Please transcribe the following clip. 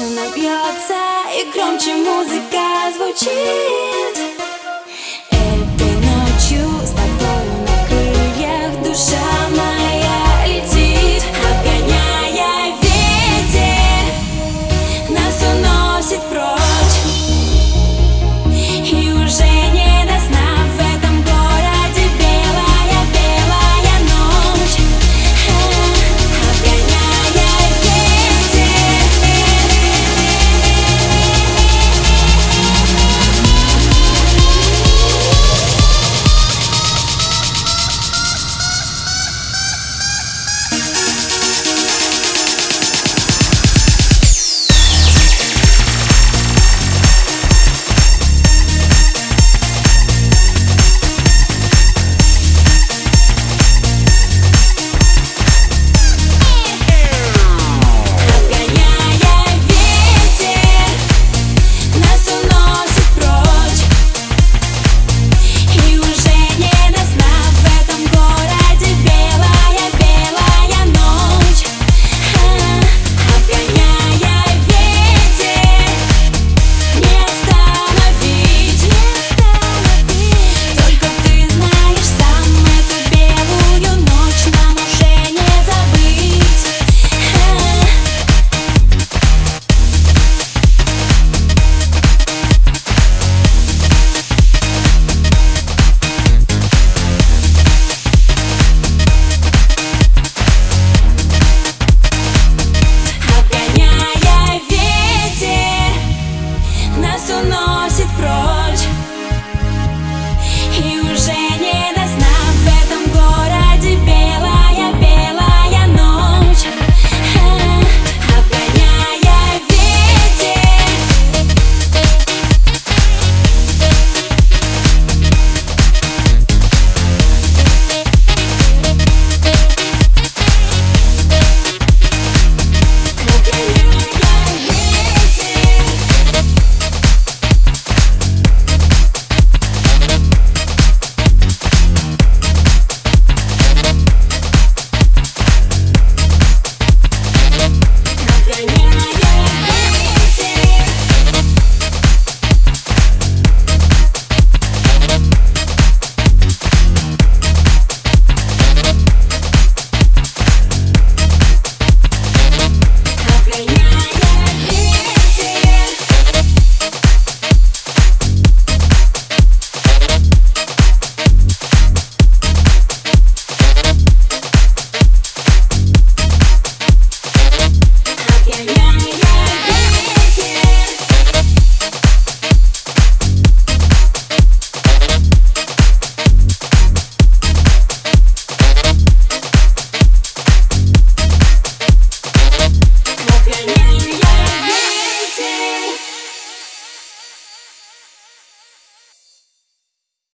się napijawca i громче muzyka звучит